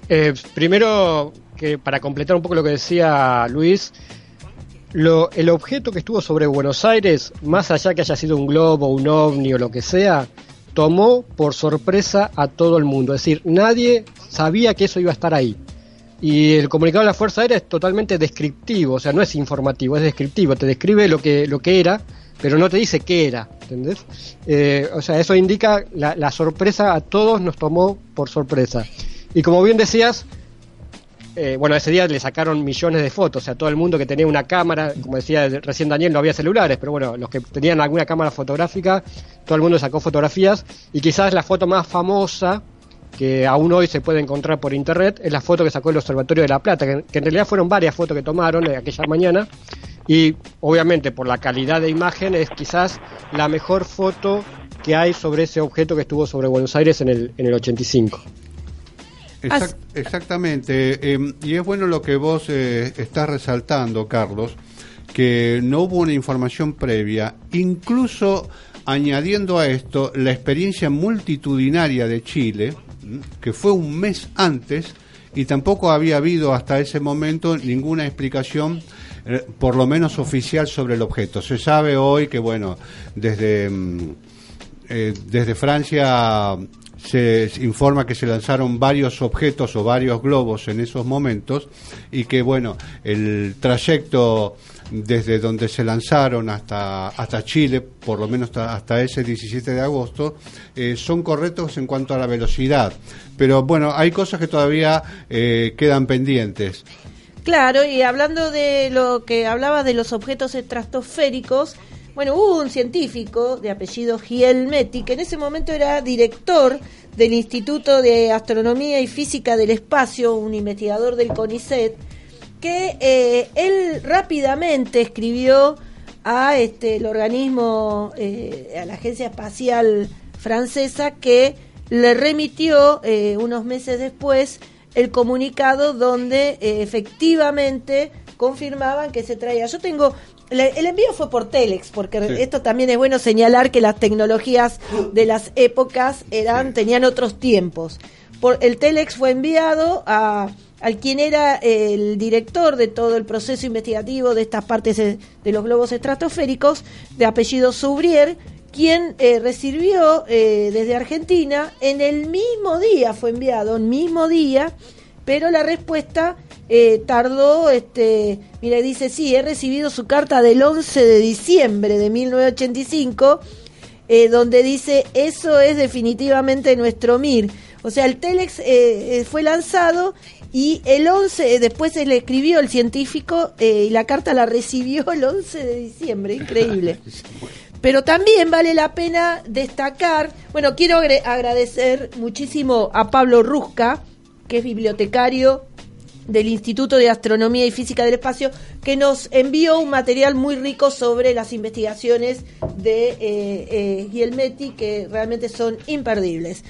Eh, primero, que para completar un poco lo que decía Luis, lo, el objeto que estuvo sobre Buenos Aires, más allá que haya sido un globo, un ovni o lo que sea, tomó por sorpresa a todo el mundo. Es decir, nadie sabía que eso iba a estar ahí. Y el comunicado de la Fuerza Aérea es totalmente descriptivo, o sea, no es informativo, es descriptivo, te describe lo que, lo que era, pero no te dice qué era, ¿entendés? Eh, o sea, eso indica la, la sorpresa, a todos nos tomó por sorpresa. Y como bien decías, eh, bueno, ese día le sacaron millones de fotos, o sea, todo el mundo que tenía una cámara, como decía recién Daniel, no había celulares, pero bueno, los que tenían alguna cámara fotográfica, todo el mundo sacó fotografías, y quizás la foto más famosa, que aún hoy se puede encontrar por internet, es la foto que sacó el Observatorio de La Plata, que, que en realidad fueron varias fotos que tomaron eh, aquella mañana, y obviamente por la calidad de imagen es quizás la mejor foto que hay sobre ese objeto que estuvo sobre Buenos Aires en el, en el 85. Exact- exactamente, eh, y es bueno lo que vos eh, estás resaltando, Carlos, que no hubo una información previa, incluso añadiendo a esto la experiencia multitudinaria de Chile. Que fue un mes antes y tampoco había habido hasta ese momento ninguna explicación eh, por lo menos oficial sobre el objeto. Se sabe hoy que, bueno, desde, mm, eh, desde Francia se informa que se lanzaron varios objetos o varios globos en esos momentos y que bueno el trayecto desde donde se lanzaron hasta hasta Chile por lo menos hasta, ese 17 de agosto eh, son correctos en cuanto a la velocidad. Pero bueno hay cosas que todavía eh, quedan pendientes. Claro, y hablando de lo que hablaba de los objetos estratosféricos, bueno, hubo un científico de apellido Gielmetti que en ese momento era director del Instituto de Astronomía y Física del Espacio, un investigador del CONICET, que eh, él rápidamente escribió a este el organismo, eh, a la Agencia Espacial Francesa, que le remitió eh, unos meses después el comunicado donde eh, efectivamente confirmaban que se traía. Yo tengo el envío fue por Telex, porque Sí. esto también es bueno señalar que las tecnologías de las épocas eran tenían otros tiempos. Por el Telex fue enviado a al quien era el director de todo el proceso investigativo de estas partes de, de los globos estratosféricos, de apellido Soubrier, quien eh, recibió eh, desde Argentina en el mismo día, fue enviado el mismo día, pero la respuesta eh, tardó, este, mira, dice, sí, he recibido su carta del 11 de diciembre de 1985, eh, donde dice, eso es definitivamente nuestro MIR. O sea, el Telex eh, eh, fue lanzado y el 11, eh, después se le escribió el científico eh, y la carta la recibió el 11 de diciembre, increíble. Pero también vale la pena destacar, bueno, quiero agradecer muchísimo a Pablo Rusca, que es bibliotecario del Instituto de Astronomía y Física del Espacio, que nos envió un material muy rico sobre las investigaciones de eh, eh, Gielmetti, que realmente son imperdibles.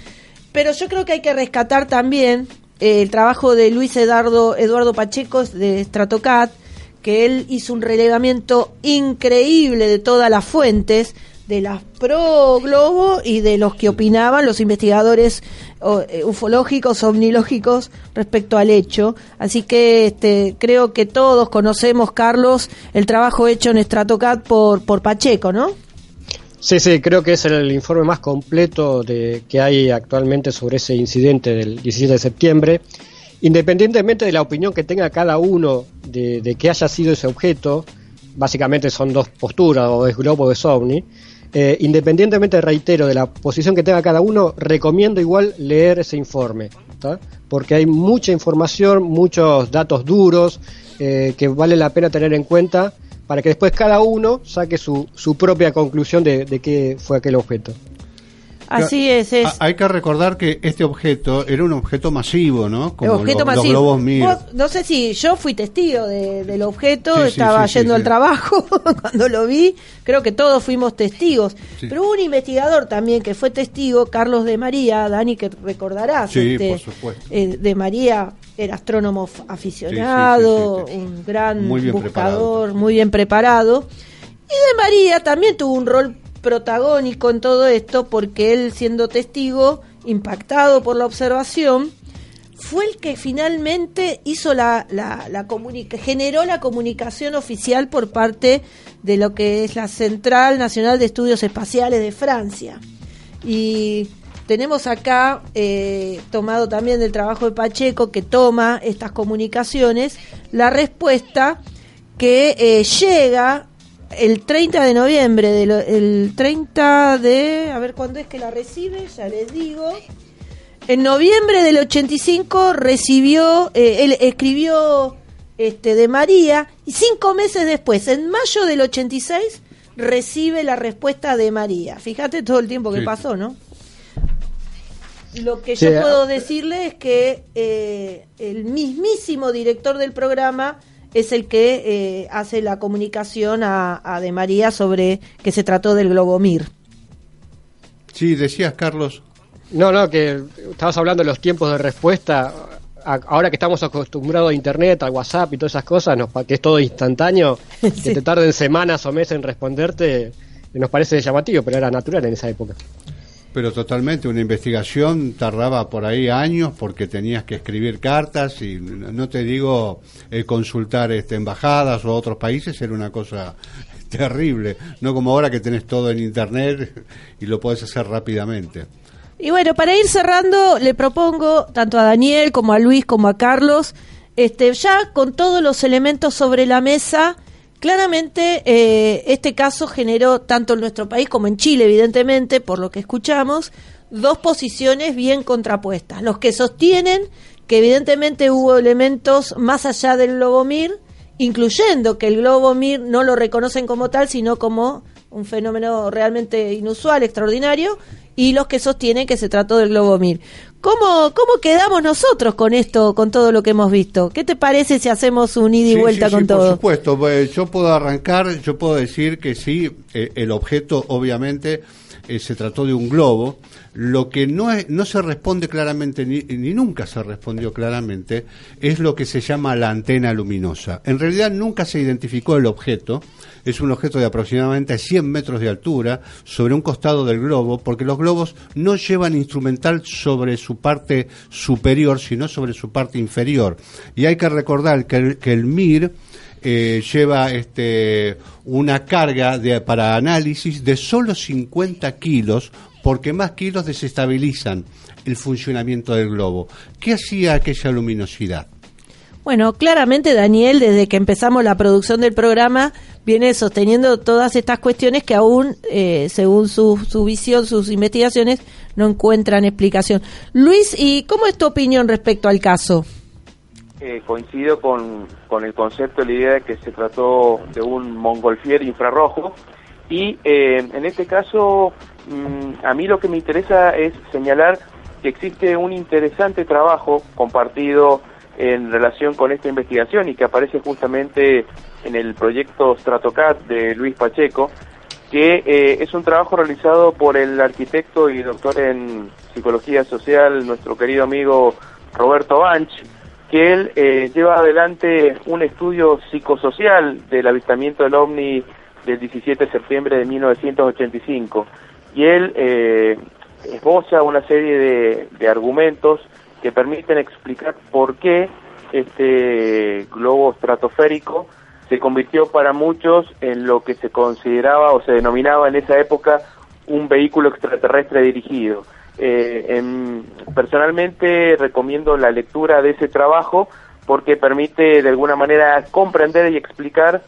Pero yo creo que hay que rescatar también eh, el trabajo de Luis Eduardo, Eduardo Pacheco de Stratocat, que él hizo un relevamiento increíble de todas las fuentes, de las pro globo y de los que opinaban los investigadores eh, ufológicos, omnilógicos respecto al hecho. Así que este, creo que todos conocemos, Carlos, el trabajo hecho en Stratocat por, por Pacheco, ¿no? Sí, sí, creo que es el informe más completo de, que hay actualmente sobre ese incidente del 17 de septiembre. Independientemente de la opinión que tenga cada uno de, de que haya sido ese objeto, básicamente son dos posturas, o es globo o es ovni, eh, independientemente, reitero, de la posición que tenga cada uno, recomiendo igual leer ese informe, porque hay mucha información, muchos datos duros eh, que vale la pena tener en cuenta para que después cada uno saque su, su propia conclusión de, de qué fue aquel objeto. Así es, Hay que recordar que este objeto era un objeto masivo, ¿no? Como objeto los globos Mir. no sé si yo fui testigo del objeto, estaba yendo al trabajo cuando lo vi, creo que todos fuimos testigos. Pero hubo un investigador también que fue testigo, Carlos de María, Dani, que recordarás. Este, eh, de María era astrónomo aficionado, un gran buscador, muy bien preparado. Y de María también tuvo un rol protagónico en todo esto porque él siendo testigo, impactado por la observación, fue el que finalmente hizo la, la, la generó la comunicación oficial por parte de lo que es la Central Nacional de Estudios Espaciales de Francia. Y tenemos acá, eh, tomado también del trabajo de Pacheco, que toma estas comunicaciones, la respuesta que eh, llega el 30 de noviembre, el 30 de... A ver cuándo es que la recibe, ya les digo. En noviembre del 85 recibió, eh, él escribió este, de María y cinco meses después, en mayo del 86, recibe la respuesta de María. Fíjate todo el tiempo que pasó, ¿no? Lo que yo puedo decirle es que eh, el mismísimo director del programa es el que eh, hace la comunicación a, De María sobre que se trató del Globomir. Sí, decías, Carlos. No, no, que estabas hablando de los tiempos de respuesta. ahora que estamos acostumbrados a Internet, a WhatsApp y todas esas cosas, que es todo instantáneo, que te tarden semanas o meses en responderte, nos parece llamativo, pero era natural en esa época. Pero totalmente, una investigación tardaba por ahí años porque tenías que escribir cartas y no te digo eh, consultar este, embajadas o otros países, era una cosa terrible, no como ahora que tenés todo en internet y lo puedes hacer rápidamente. Y bueno, para ir cerrando, le propongo tanto a Daniel como a Luis como a Carlos, este, ya con todos los elementos sobre la mesa, Claramente, eh, este caso generó, tanto en nuestro país como en Chile, evidentemente, por lo que escuchamos, dos posiciones bien contrapuestas. Los que sostienen que evidentemente hubo elementos más allá del globo Mir, incluyendo que el globo Mir no lo reconocen como tal, sino como un fenómeno realmente inusual, extraordinario, y los que sostienen que se trató del globo Mir. ¿Cómo, ¿Cómo quedamos nosotros con esto, con todo lo que hemos visto? ¿Qué te parece si hacemos un ida y vuelta con todo? Por supuesto, pues, yo puedo arrancar, yo puedo decir que sí, eh, el objeto obviamente eh, se trató de un globo. Lo que no, no se responde claramente, ni, ni, nunca se respondió claramente, es lo que se llama la antena luminosa. En realidad nunca se identificó el objeto, es un objeto de aproximadamente 100 metros de altura sobre un costado del globo, porque los globos no llevan instrumental sobre su parte superior, sino sobre su parte inferior. Y hay que recordar que el MIR eh, lleva este, una carga de, para análisis de solo 50 kilos, porque más kilos desestabilizan el funcionamiento del globo. ¿Qué hacía aquella luminosidad? Bueno, claramente Daniel, desde que empezamos la producción del programa, viene sosteniendo todas estas cuestiones que aún, eh, según su, su visión, sus investigaciones, no encuentran explicación. Luis, ¿y cómo es tu opinión respecto al caso? Eh, coincido con, con el concepto, la idea de que se trató de un mongolfier infrarrojo. Y eh, en este caso, mm, a mí lo que me interesa es señalar que existe un interesante trabajo compartido en relación con esta investigación y que aparece justamente en el proyecto Stratocat de Luis Pacheco, que eh, es un trabajo realizado por el arquitecto y doctor en psicología social, nuestro querido amigo Roberto Banch, que él eh, lleva adelante un estudio psicosocial del avistamiento del ovni del 17 de septiembre de 1985. Y él eh, esboza una serie de, de argumentos que permiten explicar por qué este globo estratosférico se convirtió para muchos en lo que se consideraba o se denominaba en esa época un vehículo extraterrestre dirigido. Eh, en, personalmente recomiendo la lectura de ese trabajo porque permite de alguna manera comprender y explicar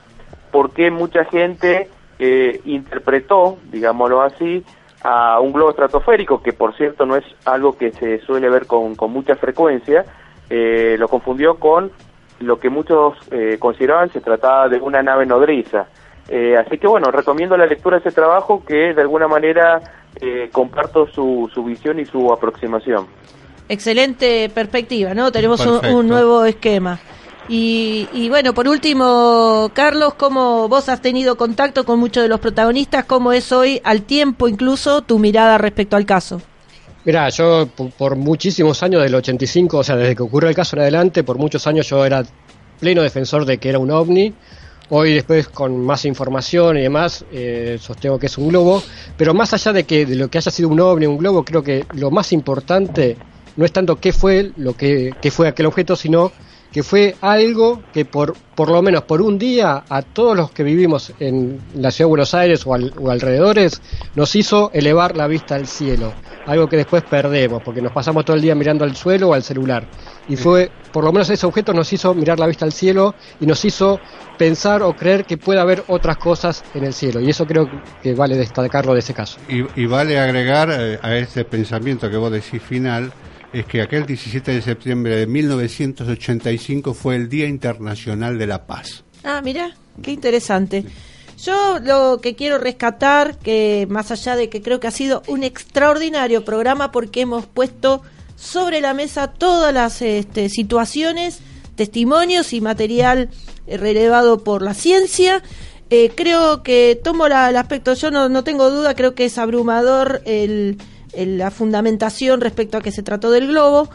por qué mucha gente eh, interpretó, digámoslo así, a un globo estratosférico, que por cierto no es algo que se suele ver con, con mucha frecuencia, eh, lo confundió con lo que muchos eh, consideraban se trataba de una nave nodriza. Eh, así que bueno, recomiendo la lectura de ese trabajo que de alguna manera eh, comparto su, su visión y su aproximación. Excelente perspectiva, ¿no? Tenemos un, nuevo esquema. Y, y bueno, por último, Carlos, ¿cómo vos has tenido contacto con muchos de los protagonistas? ¿Cómo es hoy, al tiempo incluso, tu mirada respecto al caso? Mira, yo por, por muchísimos años, del 85, o sea, desde que ocurrió el caso en adelante, por muchos años yo era pleno defensor de que era un ovni. Hoy después con más información y demás, eh, sostengo que es un globo. Pero más allá de que de lo que haya sido un ovni, un globo, creo que lo más importante no es tanto qué fue lo que, qué fue aquel objeto, sino que fue algo que por, por lo menos por un día a todos los que vivimos en la ciudad de Buenos Aires o, al- o alrededores nos hizo elevar la vista al cielo, algo que después perdemos porque nos pasamos todo el día mirando al suelo o al celular. Y fue, por lo menos ese objeto nos hizo mirar la vista al cielo y nos hizo pensar o creer que puede haber otras cosas en el cielo. Y eso creo que vale destacarlo de ese caso. Y, y vale agregar eh, a ese pensamiento que vos decís final, es que aquel 17 de septiembre de 1985 fue el Día Internacional de la Paz. Ah, mira, qué interesante. Yo lo que quiero rescatar, que más allá de que creo que ha sido un extraordinario programa porque hemos puesto sobre la mesa todas las este, situaciones, testimonios y material eh, relevado por la ciencia. Eh, creo que tomo la- el aspecto, yo no, no tengo duda, creo que es abrumador el, el- la fundamentación respecto a que se trató del globo,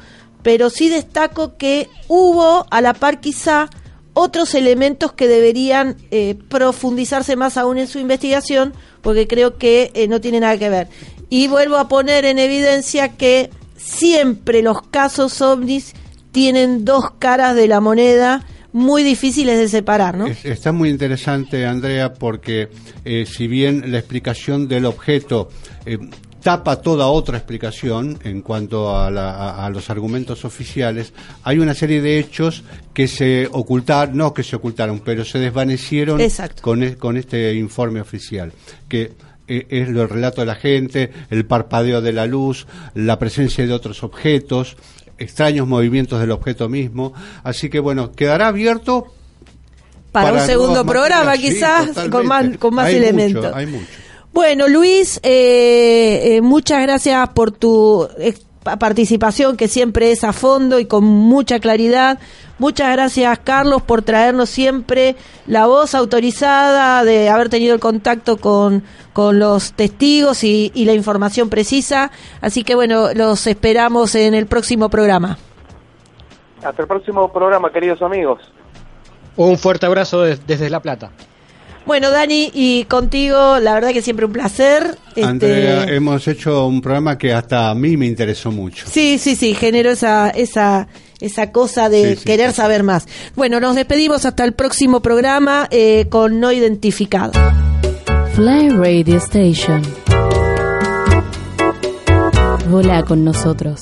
pero sí destaco que hubo a la par quizá otros elementos que deberían eh, profundizarse más aún en su investigación, porque creo que eh, no tiene nada que ver. Y vuelvo a poner en evidencia que siempre los casos ovnis tienen dos caras de la moneda muy difíciles de separar, ¿no? Es- está muy interesante, Andrea, porque eh, si bien la explicación del objeto eh, tapa toda otra explicación en cuanto a, la- a- a los argumentos oficiales, hay una serie de hechos que se ocultaron, no que se ocultaron, pero se desvanecieron Exacto. con, e- con este informe oficial, que eh, es el relato de la gente, el parpadeo de la luz, la presencia de otros objetos, extraños movimientos del objeto mismo. Así que bueno, quedará abierto Para, un para segundo nuevas programa sí, quizás con más, con más Hay elementos. mucho, hay mucho. Bueno, Luis, eh, eh, muchas gracias por tu pa- participación, que siempre es a fondo y con mucha claridad. Muchas gracias, Carlos, por traernos siempre la voz autorizada de haber tenido el contacto con, con los testigos y, y la información precisa. Así que, bueno, los esperamos en el próximo programa. Hasta el próximo programa, queridos amigos. Un fuerte abrazo des- desde La Plata. Bueno, Dani, y contigo, la verdad que siempre un placer. Este, Andrea, hemos hecho un programa que hasta a mí me interesó mucho. Sí, sí, sí, generó esa, esa, esa cosa de Sí, sí, querer saber más. Bueno, nos despedimos hasta el próximo programa eh, con No Identificado. Fly Radio Station. Volá con nosotros.